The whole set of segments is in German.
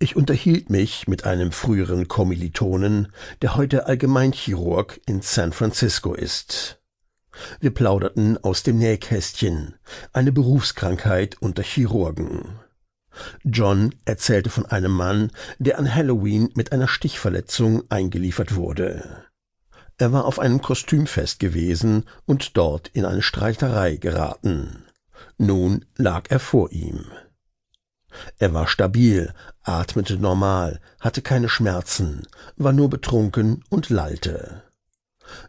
Ich unterhielt mich mit einem früheren Kommilitonen, der heute Allgemeinchirurg in San Francisco ist. Wir plauderten aus dem Nähkästchen, eine Berufskrankheit unter Chirurgen. John erzählte von einem Mann, der an Halloween mit einer Stichverletzung eingeliefert wurde. Er war auf einem Kostümfest gewesen und dort in eine Streiterei geraten. Nun lag er vor ihm. Er war stabil, atmete normal, hatte keine Schmerzen, war nur betrunken und lallte.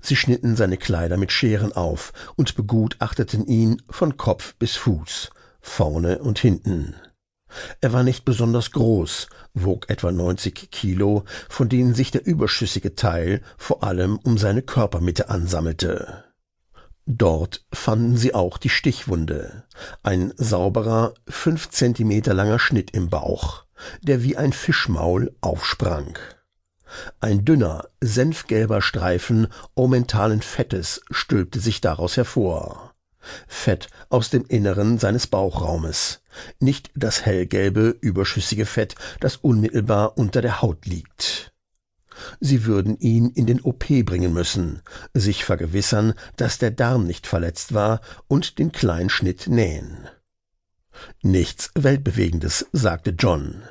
Sie schnitten seine Kleider mit Scheren auf und begutachteten ihn von Kopf bis Fuß, vorne und hinten. Er war nicht besonders groß, wog etwa 90 Kilo, von denen sich der überschüssige Teil vor allem um seine Körpermitte ansammelte. Dort fanden sie auch die Stichwunde, ein sauberer, fünf Zentimeter langer Schnitt im Bauch, der wie ein Fischmaul aufsprang. Ein dünner, senfgelber Streifen omentalen Fettes stülpte sich daraus hervor. Fett aus dem Inneren seines Bauchraumes, nicht das hellgelbe, überschüssige Fett, das unmittelbar unter der Haut liegt. Sie würden ihn in den OP bringen müssen, sich vergewissern, dass der Darm nicht verletzt war und den Kleinschnitt nähen. Nichts Weltbewegendes, sagte John.